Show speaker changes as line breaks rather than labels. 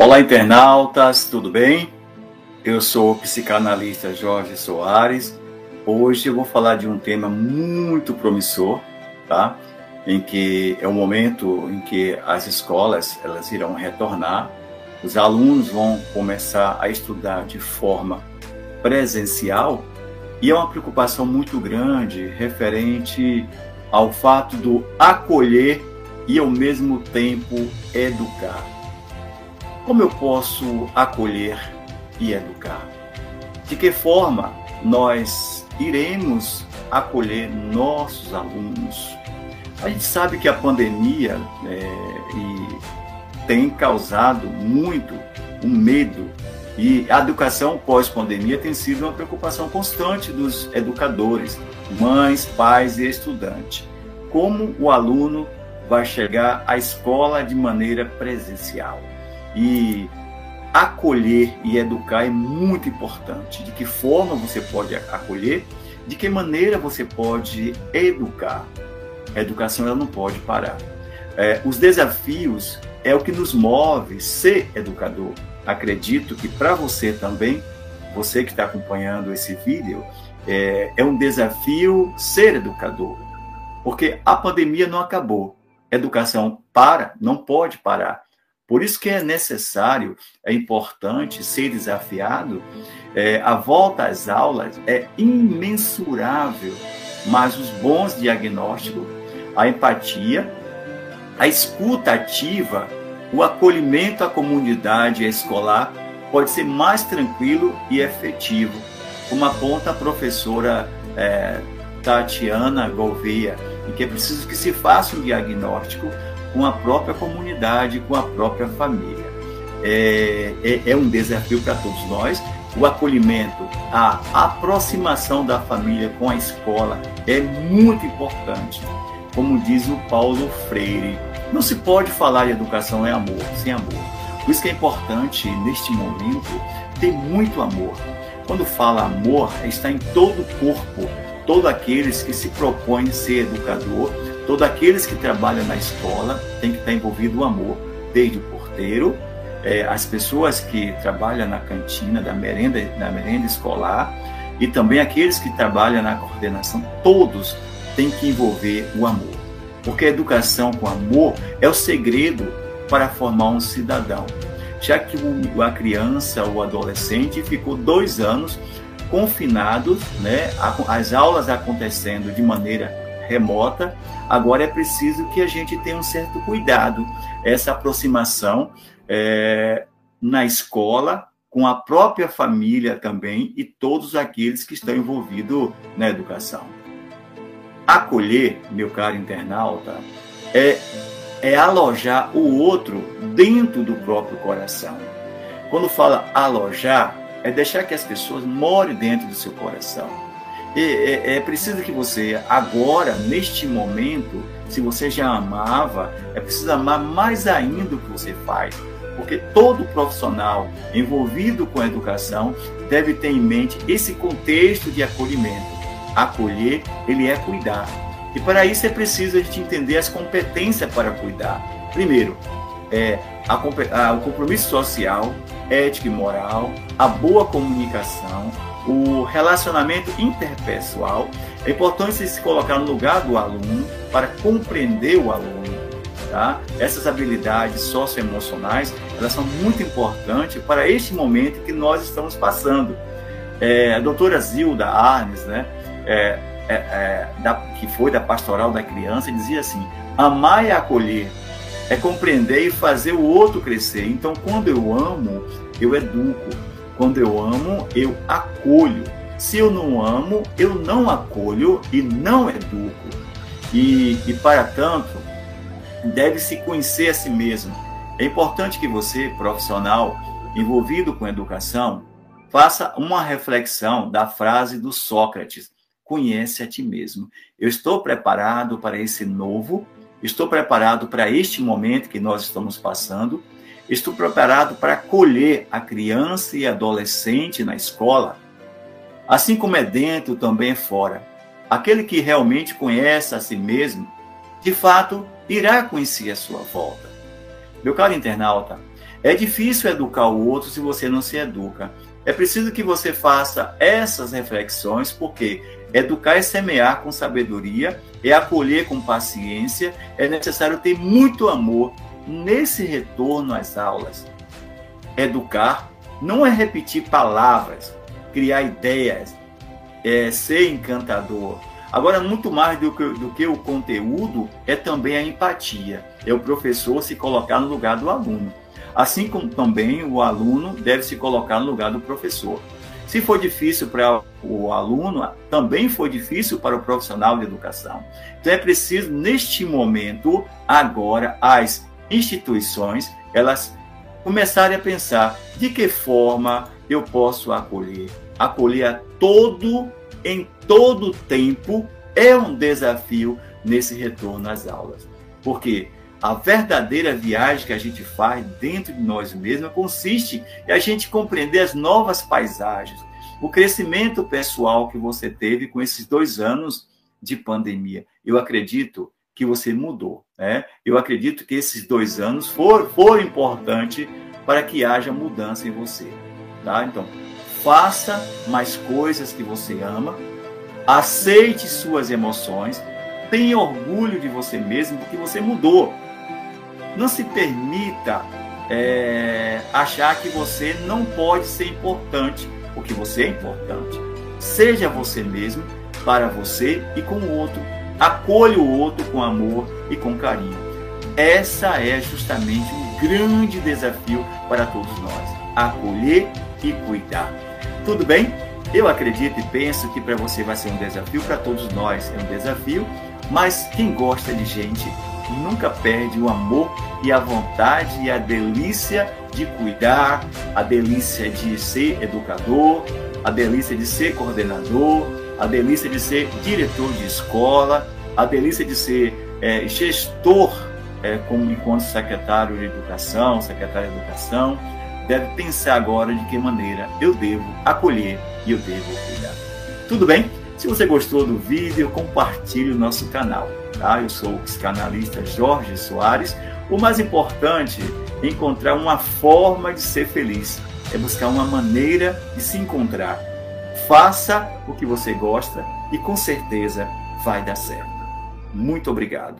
Olá, internautas, tudo bem? Eu sou o psicanalista Jorge Soares. Hoje eu vou falar de um tema muito promissor, tá? Em que é o momento em que as escolas elas irão retornar, os alunos vão começar a estudar de forma presencial e é uma preocupação muito grande referente ao fato do acolher e ao mesmo tempo educar. Como eu posso acolher e educar? De que forma nós iremos acolher nossos alunos? A gente sabe que a pandemia é, tem causado muito um medo e a educação pós-pandemia tem sido uma preocupação constante dos educadores, mães, pais e estudantes. Como o aluno vai chegar à escola de maneira presencial? E acolher e educar é muito importante. De que forma você pode acolher? De que maneira você pode educar? A educação ela não pode parar. É, os desafios é o que nos move ser educador. Acredito que para você também, você que está acompanhando esse vídeo, é, é um desafio ser educador. Porque a pandemia não acabou. Educação para, não pode parar. Por isso que é necessário, é importante ser desafiado. É, a volta às aulas é imensurável, mas os bons diagnósticos, a empatia, a escuta ativa, o acolhimento à comunidade escolar pode ser mais tranquilo e efetivo, como aponta a professora é, Tatiana Gouveia, em que é preciso que se faça um diagnóstico com a própria comunidade, com a própria família. É, é, é um desafio para todos nós. O acolhimento, a aproximação da família com a escola é muito importante. Como diz o Paulo Freire, não se pode falar de educação é amor, sem amor. Por isso que é importante, neste momento, ter muito amor. Quando fala amor, está em todo o corpo, todos aqueles que se propõem ser educador, todos aqueles que trabalham na escola, tem que estar envolvido o amor, desde o porteiro, é, as pessoas que trabalham na cantina da merenda, da merenda escolar e também aqueles que trabalham na coordenação, todos têm que envolver o amor. Porque a educação com amor é o segredo para formar um cidadão. Já que o, a criança, o adolescente, ficou dois anos confinados, né, as aulas acontecendo de maneira remota, agora é preciso que a gente tenha um certo cuidado, essa aproximação é, na escola, com a própria família também e todos aqueles que estão envolvidos na educação. Acolher, meu caro internauta, é, é alojar o outro dentro do próprio coração. Quando fala alojar, é deixar que as pessoas morem dentro do seu coração é, é, preciso que você, agora, neste momento, se você já amava, é preciso amar mais ainda o que você faz. Porque todo profissional envolvido com a educação deve ter em mente esse contexto de acolhimento. Acolher, ele é cuidar. E para isso é preciso a gente entender as competências para cuidar. Primeiro, é a, a, o compromisso social, ética e moral, a boa comunicação, o relacionamento interpessoal. É importante se colocar no lugar do aluno para compreender o aluno. Tá? Essas habilidades socioemocionais elas são muito importantes para este momento que nós estamos passando. É, a doutora Zilda Arnes, né, é, é, é, da, que foi da pastoral da criança, dizia assim: amar e acolher é compreender e fazer o outro crescer. Então, quando eu amo, eu educo. Quando eu amo, eu acolho. Se eu não amo, eu não acolho e não educo. E, e para tanto, deve-se conhecer a si mesmo. É importante que você, profissional envolvido com educação, faça uma reflexão da frase do Sócrates: conhece a ti mesmo. Eu estou preparado para esse novo, estou preparado para este momento que nós estamos passando Estou preparado para acolher a criança e adolescente na escola? Assim como é dentro, também é fora. Aquele que realmente conhece a si mesmo, de fato, irá conhecer a sua volta. Meu caro internauta, é difícil educar o outro se você não se educa. É preciso que você faça essas reflexões, porque educar é semear com sabedoria, é acolher com paciência, é necessário ter muito amor nesse retorno às aulas. Educar não é repetir palavras, criar ideias, é ser encantador. Agora, muito mais do que, do que o conteúdo, é também a empatia. É o professor se colocar no lugar do aluno. Assim como também o aluno deve se colocar no lugar do professor. Se for difícil para o aluno, também foi difícil para o profissional de educação. Então é preciso, neste momento, agora, as instituições, elas começarem a pensar de que forma eu posso acolher. Acolher a todo, em todo tempo, é um desafio nesse retorno às aulas. Porque a verdadeira viagem que a gente faz dentro de nós mesmos consiste em a gente compreender as novas paisagens, o crescimento pessoal que você teve com esses dois anos de pandemia. Eu acredito que você mudou. Né? Eu acredito que esses dois anos foram, foram importantes para que haja mudança em você. Tá? Então, faça mais coisas que você ama, aceite suas emoções, tenha orgulho de você mesmo, porque você mudou. Não se permita é, achar que você não pode ser importante, porque você é importante. Seja você mesmo para você e com o outro. Acolha o outro com amor e com carinho. Essa é justamente um grande desafio para todos nós: acolher e cuidar. Tudo bem? Eu acredito e penso que para você vai ser um desafio, para todos nós é um desafio, mas quem gosta de gente nunca perde o amor e a vontade e a delícia de cuidar, a delícia de ser educador, a delícia de ser coordenador, a delícia de ser diretor de escola, a delícia de ser é, gestor é, como enquanto secretário de educação, secretário de educação, deve pensar agora de que maneira eu devo acolher e eu devo cuidar. Tudo bem? Se você gostou do vídeo, compartilhe o nosso canal. Tá? Eu sou o psicanalista Jorge Soares. O mais importante é encontrar uma forma de ser feliz, é buscar uma maneira de se encontrar. Faça o que você gosta e com certeza vai dar certo. Muito obrigado.